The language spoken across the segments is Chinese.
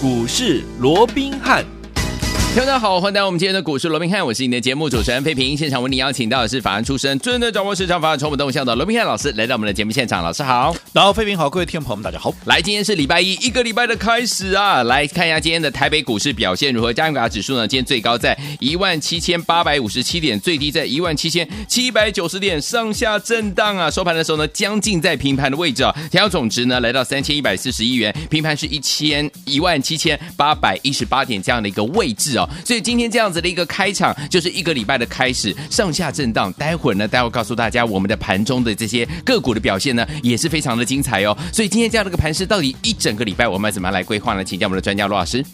股市罗宾汉。大家好，欢迎来到我们今天的股市罗宾汉，我是你的节目主持人费平。现场为你邀请到的是法案出身、真的掌握市场法案、充满动向的罗宾汉老师，来到我们的节目现场。老师好，然后费平好，各位听众朋友们大家好。来，今天是礼拜一，一个礼拜的开始啊，来看一下今天的台北股市表现如何。加权指数呢，今天最高在一万七千八百五十七点，最低在一万七千七百九十点，上下震荡啊。收盘的时候呢，将近在平盘的位置啊。成交总值呢，来到三千一百四十亿元，平盘是一千一万七千八百一十八点这样的一个位置啊所以今天这样。子的一个开场，就是一个礼拜的开始，上下震荡。待会儿呢，待会告诉大家，我们的盘中的这些个股的表现呢，也是非常的精彩哦。所以今天这样的一个盘势，到底一整个礼拜我们要怎么样来规划呢？请教我们的专家罗老师。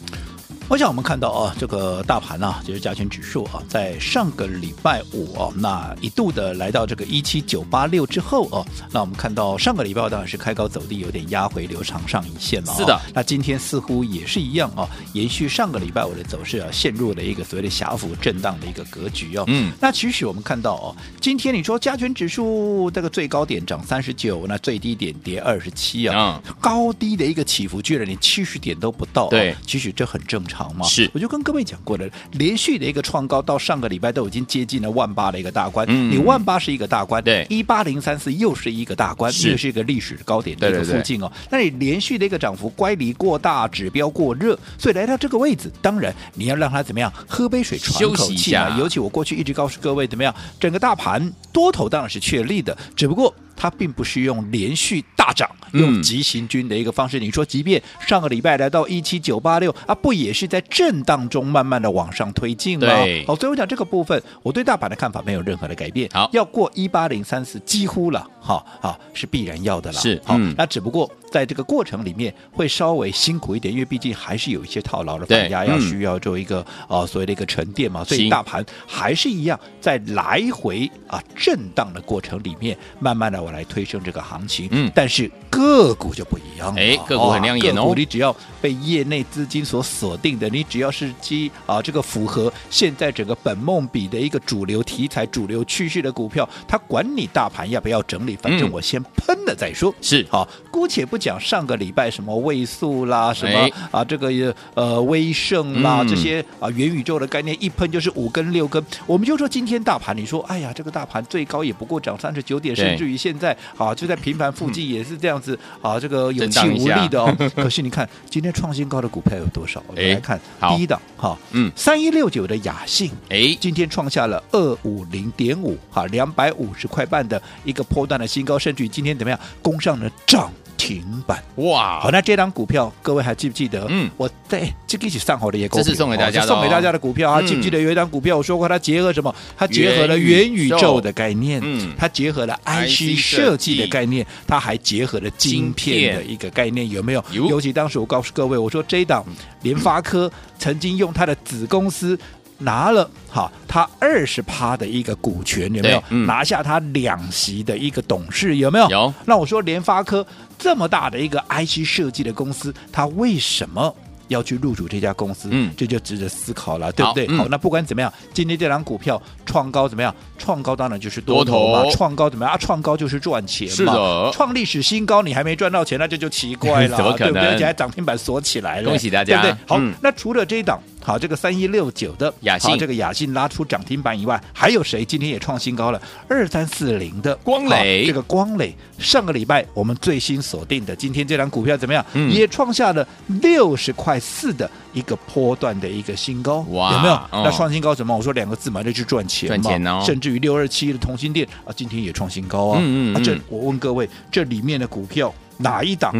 我想我们看到啊，这个大盘啊，就是加权指数啊，在上个礼拜五啊，那一度的来到这个一七九八六之后啊，那我们看到上个礼拜当然是开高走低，有点压回留长上影线了。是的，那今天似乎也是一样啊，延续上个礼拜五的走势啊，陷入了一个所谓的狭幅震荡的一个格局哦。嗯，那其实我们看到哦，今天你说加权指数这个最高点涨三十九，那最低点跌二十七啊，高低的一个起伏居然连七十点都不到。对，其实这很正常。嘛是，我就跟各位讲过了，连续的一个创高，到上个礼拜都已经接近了万八的一个大关。嗯，你万八是一个大关，对，一八零三四又是一个大关，又是一个历史高点的一个附近哦。那你连续的一个涨幅乖离过大，指标过热，所以来到这个位置，当然你要让它怎么样，喝杯水喘口气啊。尤其我过去一直告诉各位，怎么样，整个大盘多头当然是确立的，只不过。它并不是用连续大涨、用急行军的一个方式。嗯、你说，即便上个礼拜来到一七九八六啊，不也是在震荡中慢慢的往上推进吗？对。好，所以我讲这个部分，我对大盘的看法没有任何的改变。好，要过一八零三四，几乎了，好，好是必然要的了。是，好，嗯、那只不过。在这个过程里面会稍微辛苦一点，因为毕竟还是有一些套牢的反压，要需要做一个啊、呃、所谓的一个沉淀嘛，所以大盘还是一样在来回啊震荡的过程里面，慢慢的我来推升这个行情。嗯，但是个股就不一样了，哎，个股很亮眼哦。个股你只要被业内资金所锁定的，你只要是基啊这个符合现在整个本梦比的一个主流题材、主流趋势的股票，它管你大盘要不要整理，反正我先喷了再说。是，好，姑且不。讲上个礼拜什么位素啦，什么啊这个呃威盛啦、嗯、这些啊元宇宙的概念一喷就是五根六根，我们就说今天大盘，你说哎呀这个大盘最高也不过涨三十九点，甚至于现在啊就在平盘附近也是这样子啊这个有气无力的哦。可是你看今天创新高的股票有多少？我们来看第一档哈，嗯。三一六九的雅信，哎。今天创下了二五零点五哈两百五十块半的一个波段的新高，甚至于今天怎么样攻上了涨。停板哇！好，那这档股票各位还记不记得？嗯，我在这个一起上好的也够，这是送给大家的、哦，送给大家的股票啊！记不记得有一档股票我说过，它结合什么？它结合了元宇宙的概念，嗯，它结合了 IC 设计的概念，它还结合了晶片的一个概念，有没有？尤其当时我告诉各位，我说这档联发科曾经用它的子公司。拿了哈，他二十趴的一个股权有没有？嗯、拿下他两席的一个董事有没有？有。那我说联发科这么大的一个 IC 设计的公司，它为什么要去入主这家公司？嗯，这就值得思考了，对不对？好，嗯、好，那不管怎么样，今天这档股票创高怎么样？创高当然就是多头嘛。创高怎么样？啊，创高就是赚钱嘛。是的。创历史新高，你还没赚到钱，那这就奇怪了，对不对？而且还涨停板锁起来了，恭喜大家，对不对？好，嗯、那除了这一档。好，这个三一六九的雅信，这个雅信拉出涨停板以外，还有谁今天也创新高了？二三四零的光磊，这个光磊上个礼拜我们最新锁定的，今天这档股票怎么样？嗯、也创下了六十块四的一个波段的一个新高，哇有没有？哦、那创新高什么？我说两个字嘛，那就是赚钱嘛。赚钱哦。甚至于六二七的同心店啊，今天也创新高啊。嗯，嗯嗯。啊，这我问各位，这里面的股票哪一档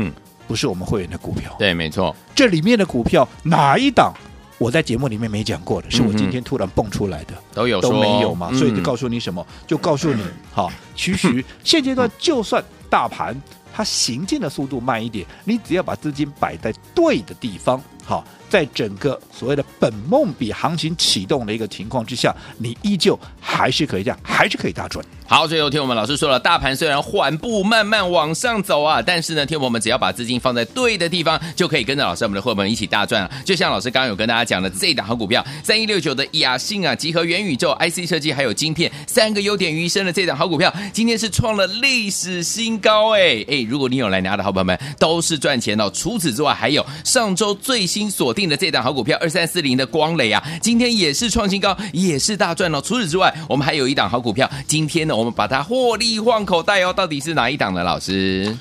不是我们会员的股票？对，没错。这里面的股票哪一档？我在节目里面没讲过的，是我今天突然蹦出来的，嗯、都有都没有嘛？所以就告诉你什么？嗯、就告诉你，哈，其实 现阶段就算大盘它行进的速度慢一点，你只要把资金摆在对的地方，好。在整个所谓的本梦比行情启动的一个情况之下，你依旧还是可以这样，还是可以大赚。好，最后听我们老师说了，大盘虽然缓步慢慢往上走啊，但是呢，听我们只要把资金放在对的地方，就可以跟着老师我们的伙伴们一起大赚了。就像老师刚刚有跟大家讲的，这一档好股票三一六九的雅信啊，集合元宇宙、IC 设计还有晶片三个优点于一身的这档好股票，今天是创了历史新高哎哎，如果你有来拿的好朋友们，都是赚钱哦。除此之外，还有上周最新。锁定的这档好股票二三四零的光磊啊，今天也是创新高，也是大赚哦。除此之外，我们还有一档好股票，今天呢，我们把它获利换口袋哦。到底是哪一档呢？老师？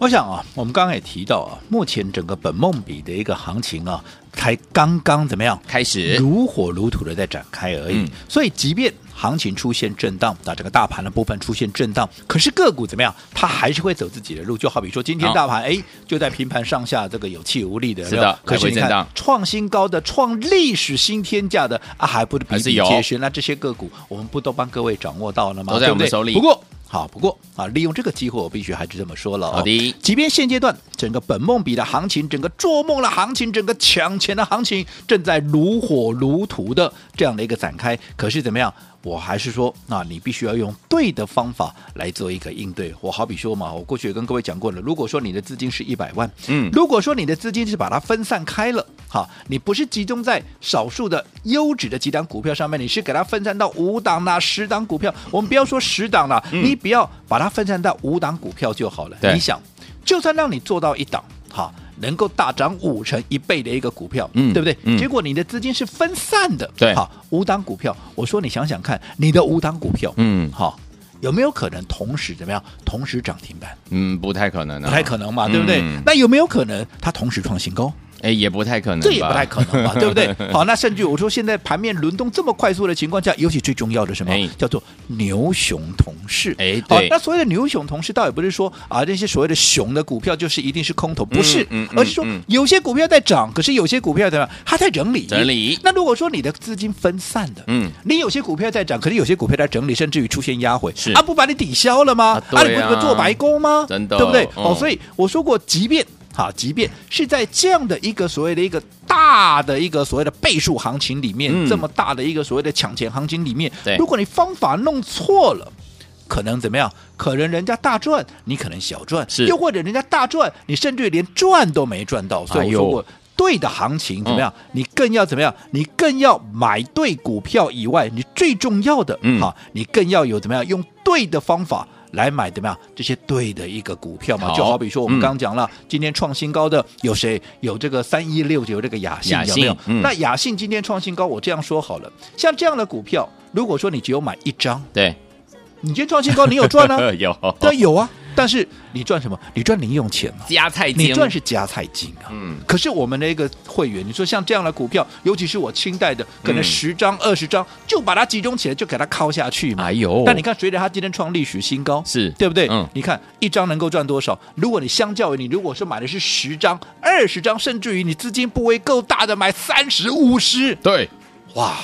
我想啊，我们刚刚也提到啊，目前整个本梦比的一个行情啊，才刚刚怎么样开始，如火如荼的在展开而已。嗯、所以，即便行情出现震荡，那这个大盘的部分出现震荡，可是个股怎么样，它还是会走自己的路。就好比说，今天大盘哎、哦，就在平盘上下，这个有气无力的，是的，可是你看创新高的、创历史新天价的啊，还不比比皆是？那这些个股，我们不都帮各位掌握到了吗？都在我们手里。不过。好，不过啊，利用这个机会，我必须还是这么说了、哦。好的，即便现阶段整个本梦比的行情，整个做梦的行情，整个抢钱的行情，正在如火如荼的这样的一个展开，可是怎么样？我还是说，那你必须要用对的方法来做一个应对。我好比说嘛，我过去也跟各位讲过了，如果说你的资金是一百万，嗯，如果说你的资金是把它分散开了，哈，你不是集中在少数的优质的几档股票上面，你是给它分散到五档呐、十档股票。我们不要说十档了，嗯、你不要把它分散到五档股票就好了。你想，就算让你做到一档，好。能够大涨五成一倍的一个股票，嗯，对不对？嗯、结果你的资金是分散的，对，好，五档股票，我说你想想看，你的五档股票，嗯，好，有没有可能同时怎么样？同时涨停板？嗯，不太可能、啊，不太可能嘛，对不对？嗯、那有没有可能它同时创新高？哎，也不太可能，这也不太可能吧，对不对？好，那甚至我说，现在盘面轮动这么快速的情况下，尤其最重要的什么，叫做牛熊同事。哎，好，那所谓的牛熊同事，倒也不是说啊，这些所谓的熊的股票就是一定是空头，不是，而是说有些股票在涨，可是有些股票怎么样？它在整理，整理。那如果说你的资金分散的，嗯，你有些股票在涨，可是有些股票在整理，甚至于出现压回，是啊，不把你抵消了吗？啊，你不是做白工吗？真的，对不对？哦，所以我说过，即便。好，即便是在这样的一个所谓的一个大的一个所谓的倍数行情里面，嗯、这么大的一个所谓的抢钱行情里面，对如果你方法弄错了，可能怎么样？可能人家大赚，你可能小赚；是，又或者人家大赚，你甚至连赚都没赚到。所以我说过，对的行情怎么样？嗯、你更要怎么样？你更要买对股票以外，你最重要的，嗯，好，你更要有怎么样？用对的方法。来买怎么样？这些对的一个股票嘛，好就好比说我们刚刚讲了，嗯、今天创新高的有谁？有这个三一六九这个雅信，雅信有没有？嗯、那雅信今天创新高，我这样说好了，像这样的股票，如果说你只有买一张，对，你今天创新高，你有赚啊？有，对，有啊。但是你赚什么？你赚零用钱嘛？加菜金，你赚是加菜金啊。嗯。可是我们的一个会员，你说像这样的股票，尤其是我清代的，可能十张、二十张就把它集中起来，就给它敲下去嘛。哎呦！但你看，随着它今天创历史新高，是对不对？嗯。你看一张能够赚多少？如果你相较于你，如果说买的是十张、二十张，甚至于你资金部位够大的，买三十、五十，对，哇。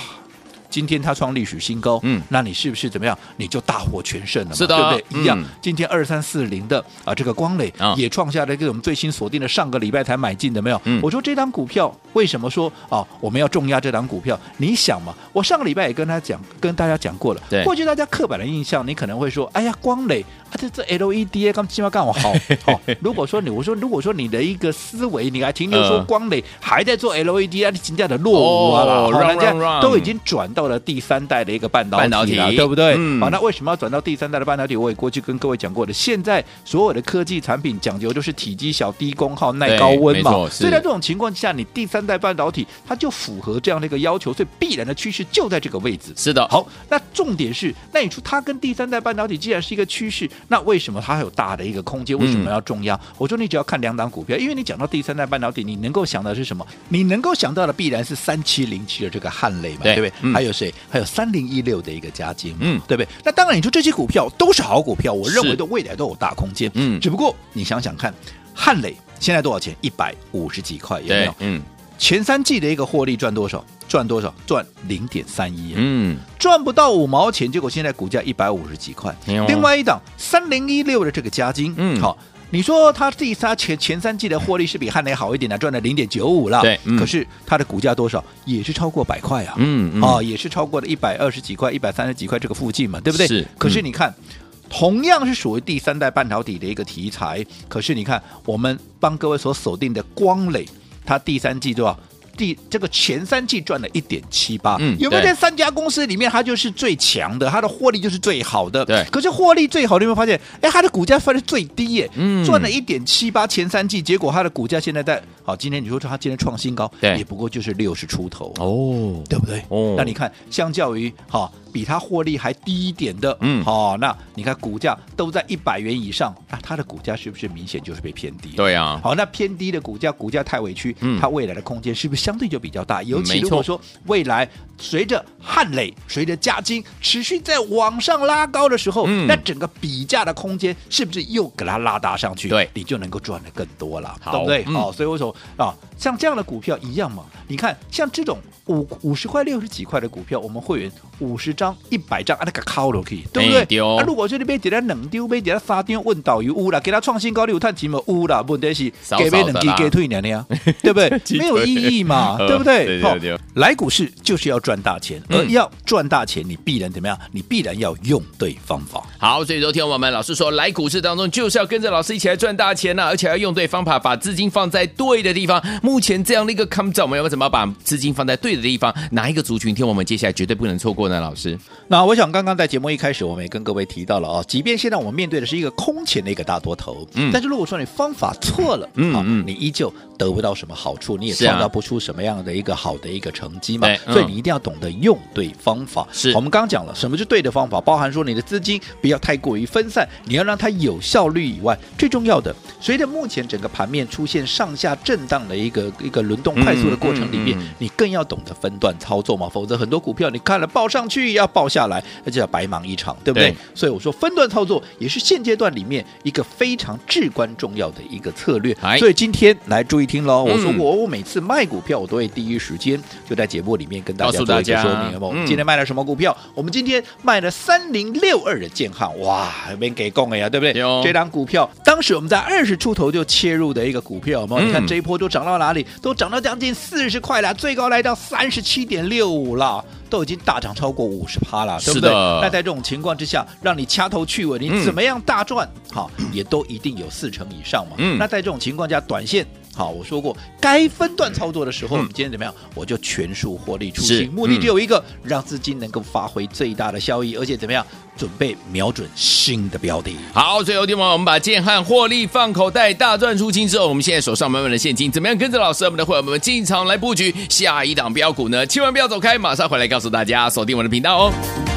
今天它创历史新高，嗯，那你是不是怎么样？你就大获全胜了嘛，是的，对不对？嗯、一样，今天二三四零的啊，这个光磊也创下了一个我们最新锁定的上个礼拜才买进的没有？嗯、我说这档股票为什么说啊我们要重压这档股票？你想嘛，我上个礼拜也跟他讲，跟大家讲过了。对，过去大家刻板的印象，你可能会说，哎呀，光磊啊，这这 LED 刚起码干我好好。如果说你我说如果说你的一个思维，你还停留说光磊还在做 LED 啊，你今天的落伍啊人家都已经转到。到了第三代的一个半导体了，导体对不对？嗯、好，那为什么要转到第三代的半导体？我也过去跟各位讲过的，现在所有的科技产品讲究就是体积小、低功耗、耐高温嘛。所以在这种情况下，你第三代半导体它就符合这样的一个要求，所以必然的趋势就在这个位置。是的。好，那重点是，那你说它跟第三代半导体既然是一个趋势，那为什么它还有大的一个空间？为什么要重要？嗯、我说你只要看两档股票，因为你讲到第三代半导体，你能够想到的是什么？你能够想到的必然是三七零七的这个汉磊嘛，对，对不对？嗯、还有。谁？还有三零一六的一个加金，嗯，对不对？那当然，你说这些股票都是好股票，我认为的未来都有大空间，嗯。只不过你想想看，汉磊现在多少钱？一百五十几块，有没有？嗯。前三季的一个获利赚多少？赚多少？赚零点三一，嗯，赚不到五毛钱，结果现在股价一百五十几块。哦、另外一档三零一六的这个加金，嗯，好。你说它第三前前三季的获利是比汉雷好一点的，赚了零点九五了。对，嗯、可是它的股价多少也是超过百块啊。嗯，嗯啊，也是超过了一百二十几块、一百三十几块这个附近嘛，对不对？是。可是你看，嗯、同样是属于第三代半导体的一个题材，可是你看我们帮各位所锁定的光磊，它第三季多少？第这个前三季赚了一点七八，嗯有没有对在三家公司里面它就是最强的，它的获利就是最好的？对可是获利最好，你有没有发现？哎，它的股价翻的最低耶，嗯赚了一点七八前三季，结果它的股价现在在好，今天你说它今天创新高，对也不过就是六十出头。哦，对不对？哦那你看，相较于哈、比它获利还低一点的，嗯好、那你看股价都在一百元以上，那它的股价是不是明显就是被偏低？对啊，好，那偏低的股价，股价太委屈，嗯它未来的空间是不是相对就比较大？尤其如果说未来随着汉磊、随着加金持续在往上拉高的时候，嗯那整个比价的空间是不是又给它拉大上去？对你就能够赚的更多了，对不对？嗯好、所以我说啊，像这样的股票一样嘛，你看像这种五五十块、六十几块的股票，我们会员五十张、一百张，啊，那个靠都可以，对不对？哎对哦啊，如果说你被跌了冷丢，被跌了杀丢，问导游乌了，给他创新高，你有探几毛乌了，问题是给被少的啦冷给给退两年，对不对？没有意义嘛，呃对不对？好对来股市就是要赚大钱，嗯而要赚大钱，你必然怎么样？你必然要用对方法。好，所以昨天我们老师说，来股市当中就是要跟着老师一起来赚大钱呢、而且要用对方法，把资金放在对的地方。目前这样的一个 come 我们要怎么把资金放在对的地方？哪一个族群？听我们接下来绝对不能错过呢？老师，那我想刚刚在节目一开始，我们也跟各位提到了啊，即便现在我们面对的是一个空前的一个大多头，嗯但是如果说你方法错了，啊嗯嗯你依旧得不到什么好处，你也创造不出什么样的一个好的一个成绩嘛所以你一定要懂得用对方法。是我们刚刚讲了什么是对的方法，包含说你的资金不要太过于分散，你要让它有效率以外，最重要的，随着目前整个盘面出现上下震荡的一个一个轮动快速的过程里面，嗯嗯嗯你更要懂得分段操作嘛，否则很多股票你看了报上去要报下来，那就要白忙一场，对不对？对所以我说分段操作也是现阶段里面一个非常至关重要的一个策略哎。所以今天来注意听喽，我说嗯我我每次卖股票，我都会第一时间就在节目里面跟大家告大家说明，有没有？我们嗯今天卖了什么股票？我们今天卖了三零六二的建行，哇，没给供了呀，对不对？这档股票当时我们在二十出头就切入的一个股票，有没有？嗯你看这一波都涨到哪里？都涨到将近四十块了，最高来到三十七点六五了。都已经大涨超过五十趴了，对不对？那在这种情况之下，让你掐头去尾，你嗯怎么样大赚？好，也都一定有四成以上嘛。嗯那在这种情况下，短线。好，我说过，该分段操作的时候，嗯我们今天怎么样？我就全数获利出是清，目的嗯只有一个，让资金能够发挥最大的效益，而且怎么样？准备瞄准新的标的。好，最后地方我们把建汉获利放口袋，大赚出清之后，我们现在手上满满的现金，怎么样跟着老师我们的会员们进场来布局下一档标股呢？千万不要走开，马上回来告诉大家，锁定我的频道哦。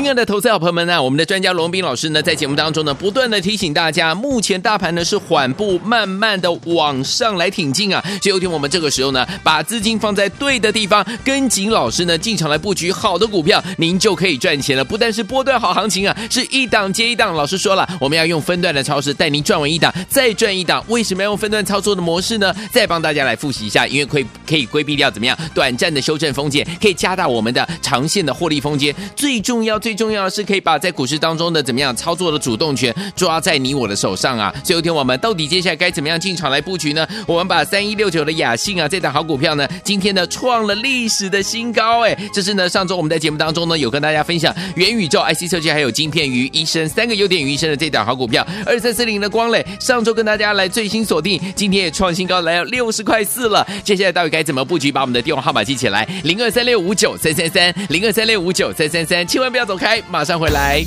亲爱的投资好朋友们呢、我们的专家罗斌老师呢，在节目当中呢，不断的提醒大家，目前大盘呢是缓步慢慢的往上来挺进啊，所以有天我们这个时候呢，把资金放在对的地方，跟紧老师呢进场来布局好的股票，您就可以赚钱了。不但是波段好行情啊，是一档接一档。老师说了，我们要用分段的操作带您赚完一档，再赚一档。为什么要用分段操作的模式呢？再帮大家来复习一下，因为可以可以规避掉怎么样短暂的修正风险，可以加大我们的长线的获利空间。最重要最最重要的是可以把在股市当中的怎么样操作的主动权抓在你我的手上啊！所以有天我们到底接下来该怎么样进场来布局呢？我们把三一六九的雅信啊这档好股票呢，今天呢创了历史的新高哎！这是呢上周我们在节目当中呢有跟大家分享元宇宙 IC 设计还有晶片于一身三个优点于一身的这档好股票二三四零的光磊，上周跟大家来最新锁定，今天也创新高来到六十块四了。接下来到底该怎么布局？把我们的电话号码记起来，零二三六五九三三三，零二三六五九三三三，千万不要走开，马上回来。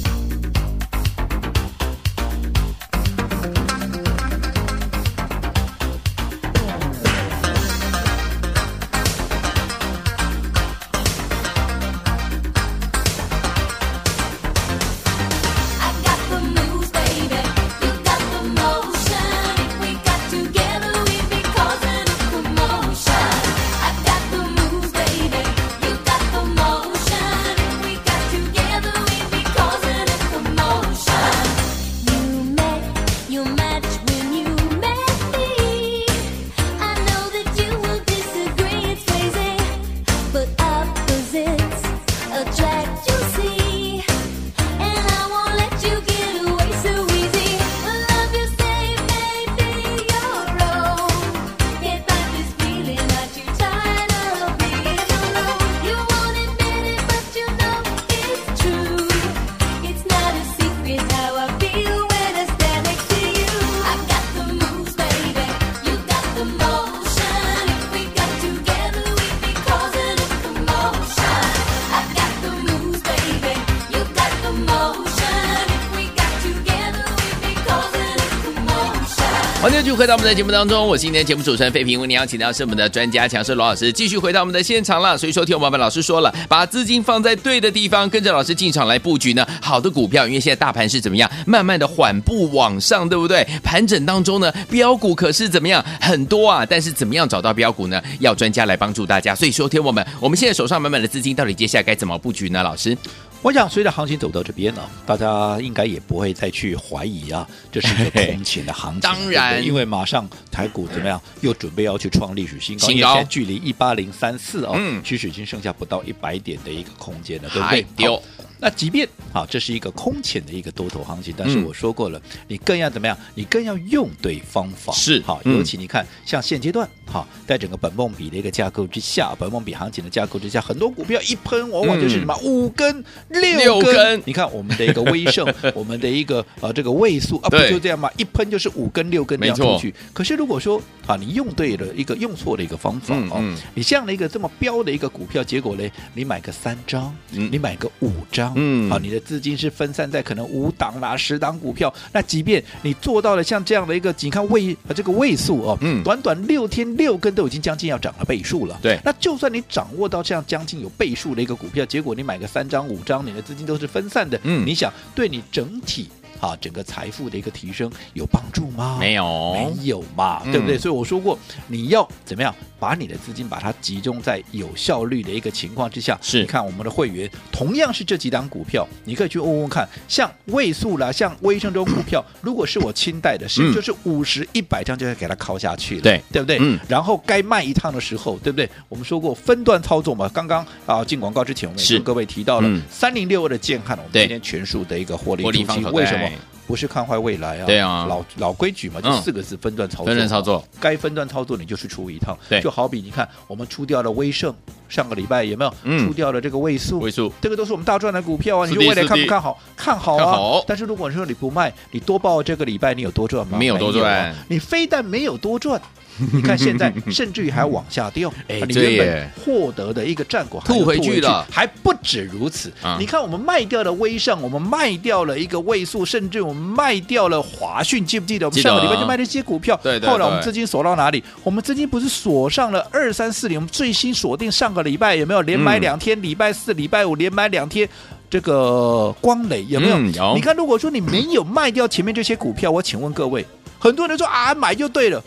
回到我们的节目当中，我是今天节目主持人费平，为您邀请到是我们的专家强势罗老师，继续回到我们的现场了。所以说，听我们老师说了，把资金放在对的地方，跟着老师进场来布局呢，好的股票。因为现在大盘是怎么样，慢慢的缓步往上，对不对？盘整当中呢，标股可是怎么样，很多啊。但是怎么样找到标股呢？要专家来帮助大家。所以说，听我们，我们现在手上满满的资金，到底接下来该怎么布局呢？老师？我想，随着行情走到这边呢，大家应该也不会再去怀疑啊，这是一个空前的行情。当然，因为马上台股怎么样，又准备要去创历史新高，现在距离一八零三四哦，嗯，其实已经剩下不到一百点的一个空间了，对不对？丢。那即便啊，这是一个空前的一个多头行情，但是我说过了，嗯、你更要怎么样？你更要用对方法。是好，尤其你看，像现阶段好，在整个本梦比的一个架构之下，本梦比行情的架构之下，很多股票一喷，往往就是什么、嗯、五根、六根。六根你看我们的一个威盛，我们的一个呃这个位数啊，不就这样吗？一喷就是五根、六根这样出去。可是如果说啊，你用对了一个用错的一个方法哦，你这样的一个这么标的一个股票，结果呢，你买个三张，嗯、你买个五张。嗯，好，你的资金是分散在可能五档啦、十档股票，那即便你做到了像这样的一个，你看位啊这个位数哦，嗯，短短六天六根都已经将近要涨了倍数了。对，那就算你掌握到这样将近有倍数的一个股票，结果你买个三张五张，你的资金都是分散的，嗯，你想对你整体。啊，整个财富的一个提升有帮助吗？没有，没有嘛，嗯、对不对？所以我说过，你要怎么样把你的资金把它集中在有效率的一个情况之下。是，你看我们的会员同样是这几档股票，你可以去问问看，像位数啦，像威盛这种股票，如果是我清代的，是就是五十一百张就要给它敲下去了？对，对不对？嗯。然后该卖一趟的时候，对不对？我们说过分段操作嘛。刚刚啊进广告之前，我们也跟各位提到了三零六二的建汉，我们今天全数的一个获利出清，为什么？不是看坏未来啊，对啊，老老规矩嘛，就四个字分段操作，分段操作，该分段操作你就去出一趟，对，就好比你看我们出掉了威盛，上个礼拜有没有？出掉了这个位数？位数，这个都是我们大赚的股票啊，你说未来看不看好？看好啊，但是如果说你不卖，你多报这个礼拜你有多赚吗？没有多赚，你非但没有多赚。你看现在甚至于还往下掉，哎，你原本获得的一个战果吐回去了，还不止如此。你看我们卖掉了威盛，我们卖掉了一个位数，甚至我们卖掉了华讯，记不记得？我们上个礼拜就卖了一些股票，对对。后来我们资金锁到哪里？我们资金不是锁上了二三四零？我们最新锁定上个礼拜有没有连买两天？礼拜四、礼拜五连买两天，这个光磊有没有？有。你看，如果说你没有卖掉前面这些股票，我请问各位，很多人说啊，买就对了。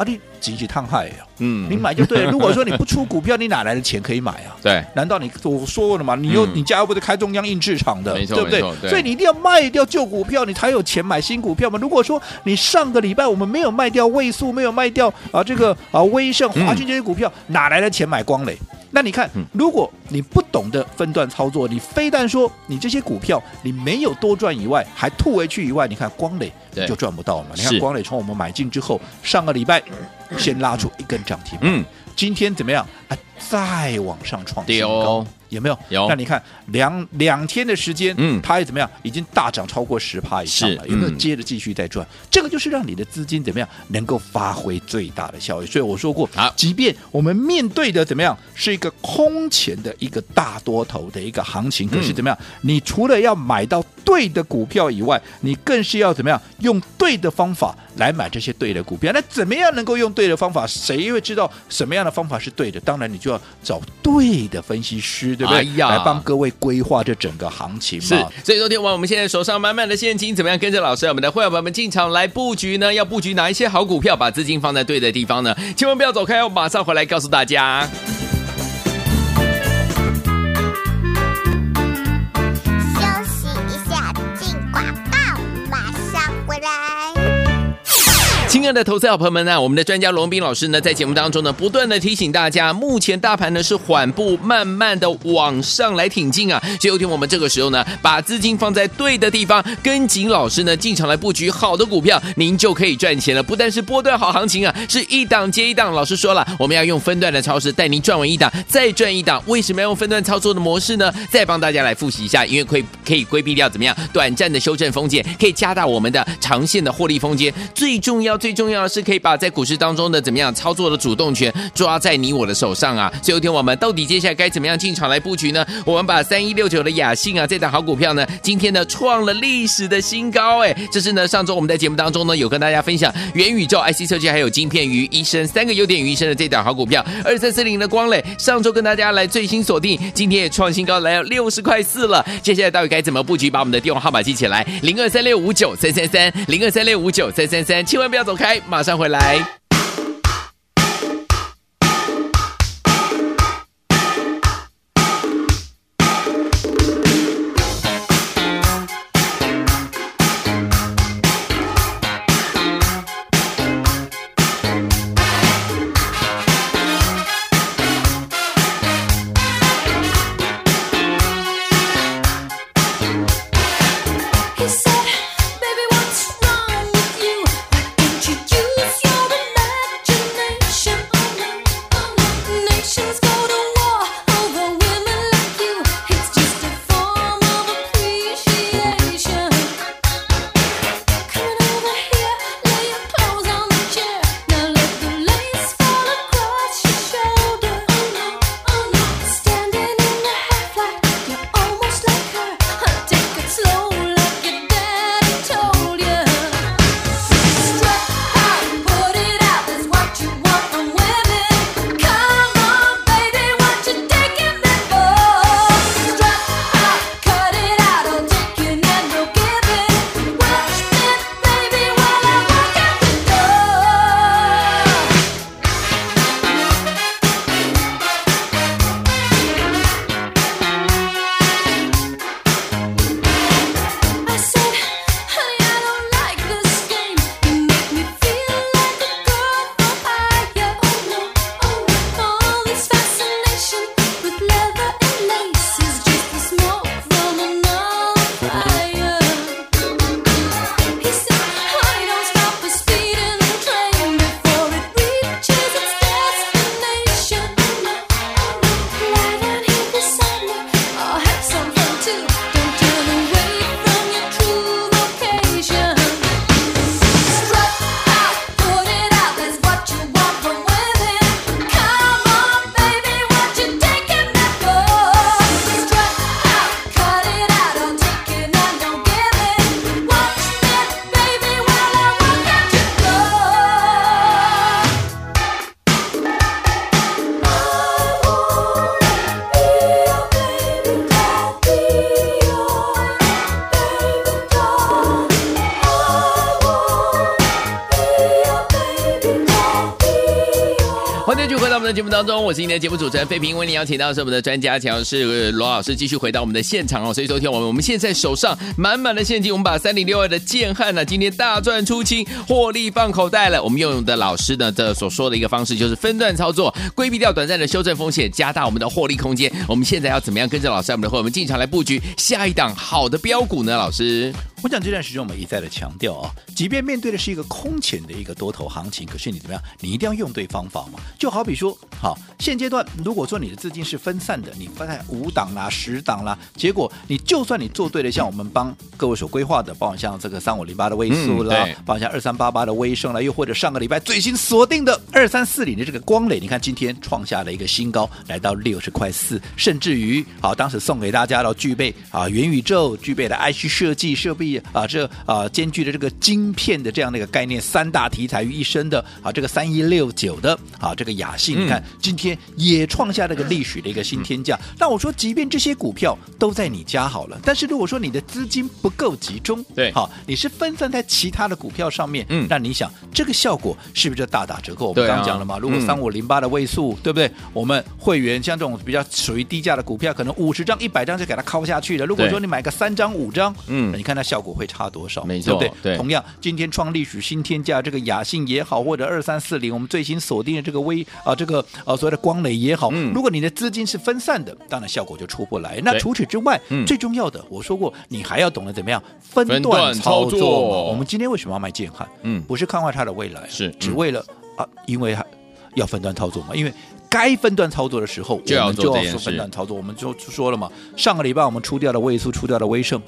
啊，你积极烫害呀？嗯，你买就对了。如果说你不出股票，你哪来的钱可以买啊？对，难道你我说过了吗？你又、嗯、你家又不是开中央印制厂的，对不对？对，所以你一定要卖掉旧股票，你才有钱买新股票嘛。如果说你上个礼拜我们没有卖掉位数，没有卖掉啊这个啊威盛、华讯这些股票，嗯、哪来的钱买光磊？那你看，如果你不懂得分段操作，你非但说你这些股票你没有多赚以外，还吐回去以外，你看光磊就赚不到了嘛。你看光磊从我们买进之后，上个礼拜先拉出一根涨停，嗯，今天怎么样？啊，再往上创新高。有没有？有。那你看两两天的时间，嗯，它也怎么样？已经大涨超过十趴以上了。有没有接着继续再赚？这个就是让你的资金怎么样能够发挥最大的效益。所以我说过，啊，即便我们面对的怎么样是一个空前的一个大多头的一个行情，可是怎么样？你除了要买到对的股票以外，你更是要怎么样用对的方法来买这些对的股票？那怎么样能够用对的方法？谁会知道什么样的方法是对的？当然，你就要找对的分析师。对不对？哎、呀来帮各位规划这整个行情嘛。是，所以昨天晚上我们现在手上满满的现金，怎么样跟着老师，我们的会员朋友们进场来布局呢？要布局哪一些好股票？把资金放在对的地方呢？千万不要走开，我马上回来告诉大家。的投资好朋友们呢，我们的专家罗斌老师呢，在节目当中呢，不断的提醒大家，目前大盘呢是缓步慢慢的往上来挺进啊，所以有天我们这个时候呢，把资金放在对的地方，跟紧老师呢进场来布局好的股票，您就可以赚钱了。不但是波段好行情啊，是一档接一档。老师说了，我们要用分段的操作带您赚完一档，再赚一档。为什么要用分段操作的模式呢？再帮大家来复习一下，因为可以可以规避掉怎么样短暂的修正风险，可以加大我们的长线的获利空间。最重要最最重要的是可以把在股市当中的怎么样操作的主动权抓在你我的手上啊。所以有天我们到底接下来该怎么样进场来布局呢？我们把三一六九的雅信啊这档好股票呢，今天呢创了历史的新高哎，这是呢上周我们在节目当中呢有跟大家分享元宇宙 IC 设计还有晶片于一身三个优点于一身的这档好股票二三四零的光磊，上周跟大家来最新锁定，今天也创新高来到六十块四了。接下来到底该怎么布局？把我们的电话号码记起来，零二三六五九三三三，零二三六五九三三三，千万不要走开，马上回来。节目当中，我是今天的节目主持人费平，为您邀请到是我们的专家强是罗老师，继续回到我们的现场哦。所以，昨天我们我们现在手上满满的现金，我们把三零六二的建汉呢，今天大赚出清，获利放口袋了。我们用的老师呢的所说的一个方式，就是分段操作，规避掉短暂的修正风险，加大我们的获利空间。我们现在要怎么样跟着老师我们的会我们进场来布局下一档好的标股呢？老师，我讲这段时间我们一再的强调啊，即便面对的是一个空前的一个多头行情，可是你怎么样？你一定要用对方法嘛。就好比说。好，现阶段如果说你的资金是分散的，你分在五档啦、十档啦，结果你就算你做对了，像我们帮各位所规划的，包括像这个三五零八的位数啦，嗯、包括像二三八八的微盛啦，又或者上个礼拜最新锁定的二三四零的这个光磊，你看今天创下了一个新高，来到六十块四，甚至于好，当时送给大家了具备啊元宇宙、具备的 IC 设计设备啊，这啊兼具的这个晶片的这样的一个概念，三大题材于一身的啊，这个三一六九的啊这个雅信，看。今天也创下了个历史的一个新天价。那我说，即便这些股票都在你家好了，但是如果说你的资金不够集中，对，好，你是分散在其他的股票上面，嗯，那你想这个效果是不是就大打折扣？我们刚刚讲了嘛，如果三五零八的位数，对不对？我们会员像这种比较属于低价的股票，可能五十张、一百张就给它敲下去了。如果说你买个三张、五张，嗯，你看它效果会差多少？没错，对不对？对。同样，今天创历史新天价，这个雅信也好，或者二三四零，我们最新锁定的这个微啊，这个。啊，所谓的光磊也好，嗯、如果你的资金是分散的，当然效果就出不来。那除此之外，嗯、最重要的，我说过，你还要懂得怎么样分段操作。我们今天为什么要卖建汉？嗯，不是看坏它的未来，是、嗯、只为了啊，因为要分段操作嘛。因为该分段操作的时候，就要我们就要分段操作。我们就说了嘛，上个礼拜我们出掉了位数，出掉了威盛，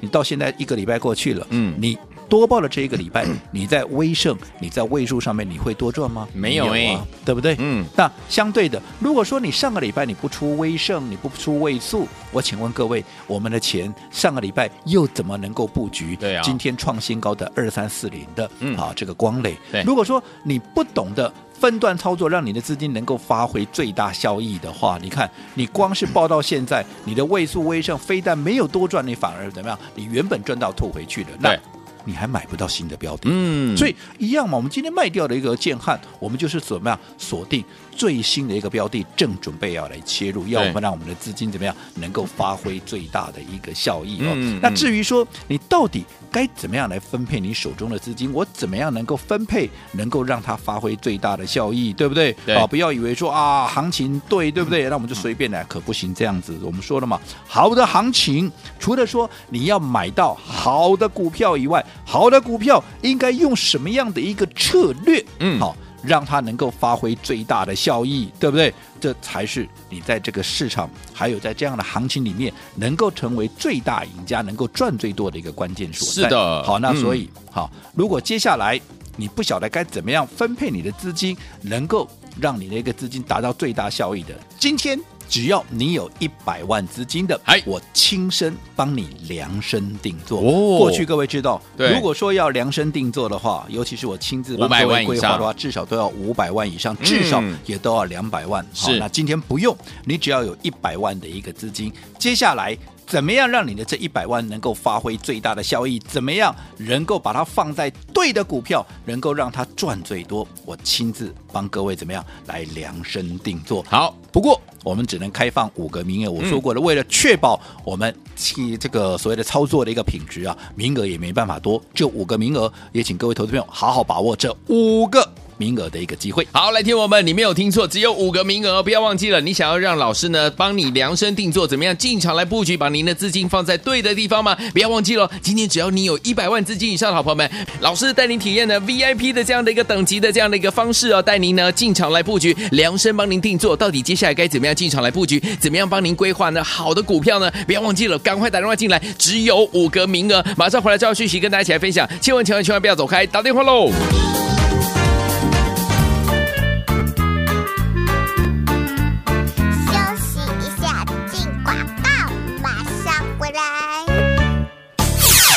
你到现在一个礼拜过去了，嗯，你。多报了这一个礼拜，你在威盛，你在位数上面，你会多赚吗？没有哎、啊，对不对？嗯。那相对的，如果说你上个礼拜你不出威盛，你不出位数，我请问各位，我们的钱上个礼拜又怎么能够布局？对啊。今天创新高的二三四零的，嗯，啊，这个光磊。对。如果说你不懂得分段操作，让你的资金能够发挥最大效益的话，你看，你光是报到现在，你的位数微胜非但没有多赚，你反而怎么样？你原本赚到吐回去了。那你还买不到新的标的，嗯，所以一样嘛。我们今天卖掉的一个建汉，我们就是怎么样锁定最新的一个标的，正准备要来切入，要我们让我们的资金怎么样能够发挥最大的一个效益哦。嗯、那至于说你到底该怎么样来分配你手中的资金，我怎么样能够分配，能够让它发挥最大的效益，对不对？对啊，不要以为说啊行情对，对不对？那我们就随便来，可不行这样子。我们说了嘛，好的行情，除了说你要买到好的股票以外，好的股票应该用什么样的一个策略？嗯，好，让它能够发挥最大的效益，对不对？这才是你在这个市场，还有在这样的行情里面，能够成为最大赢家，能够赚最多的一个关键所在。是的，好，那所以、嗯、好，如果接下来你不晓得该怎么样分配你的资金，能够让你的一个资金达到最大效益的，今天。只要你有一百万资金的，我亲身帮你量身定做。哦，过去各位知道，如果说要量身定做的话，尤其是我亲自帮各位规划的话，至少都要五百万以上，至少也都要两百万。好，那今天不用，你只要有一百万的一个资金，接下来。怎么样让你的这一百万能够发挥最大的效益？怎么样能够把它放在对的股票，能够让它赚最多？我亲自帮各位怎么样来量身定做。好，不过我们只能开放五个名额。我说过了，为了确保我们其这个所谓的操作的一个品质啊，名额也没办法多，就五个名额，也请各位投资朋友好好把握这五个。名额的一个机会，好，来听我们，你没有听错，只有五个名额，不要忘记了。你想要让老师呢帮你量身定做，怎么样进场来布局，把您的资金放在对的地方吗？不要忘记了，今天只要你有一百万资金以上的好朋友们，老师带您体验呢 VIP 的这样的一个等级的这样的一个方式哦，带您呢进场来布局，量身帮您定做，到底接下来该怎么样进场来布局，怎么样帮您规划呢好的股票呢？不要忘记了，赶快打电话进来，只有五个名额，马上回来就要讯息跟大家一起来分享，千万千万千万不要走开，打电话喽！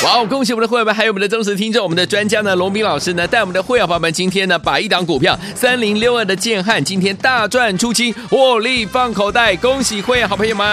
哇哦！恭喜我们的会员们，还有我们的忠实听众，我们的专家呢，龙斌老师呢，带我们的会员朋友们，今天呢，把一档股票三零六二的建汉，今天大赚出清，获利放口袋，恭喜会员好朋友们！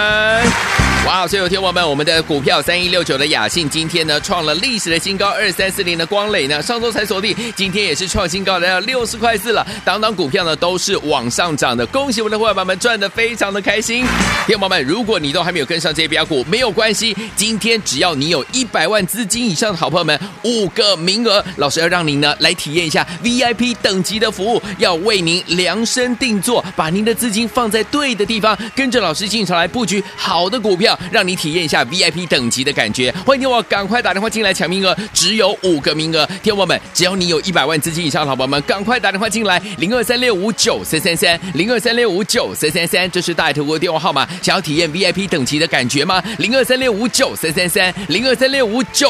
哇哦！所有听友们，我们的股票三一六九的雅信，今天呢，创了历史的新高，二三四零的光磊呢，上周才锁定，今天也是创新高，来到六十块四了，档档股票呢都是往上涨的，恭喜我们的会员朋友们赚的非常的开心。听友们，如果你都还没有跟上这些标股，没有关系，今天只要你有一百万资资金以上的好朋友们，五个名额，老师要让您呢来体验一下 VIP 等级的服务，要为您量身定做，把您的资金放在对的地方，跟着老师进场来布局好的股票，让你体验一下 VIP 等级的感觉。欢迎听我赶快打电话进来抢名额，只有五个名额。听我们，只要你有一百万资金以上的好朋友们，赶快打电话进来，零二三六五九三三三，零二三六五九三三三，这是大爱投顾的电话号码。想要体验 VIP 等级的感觉吗？零二三六五九三三三，零二三六五九。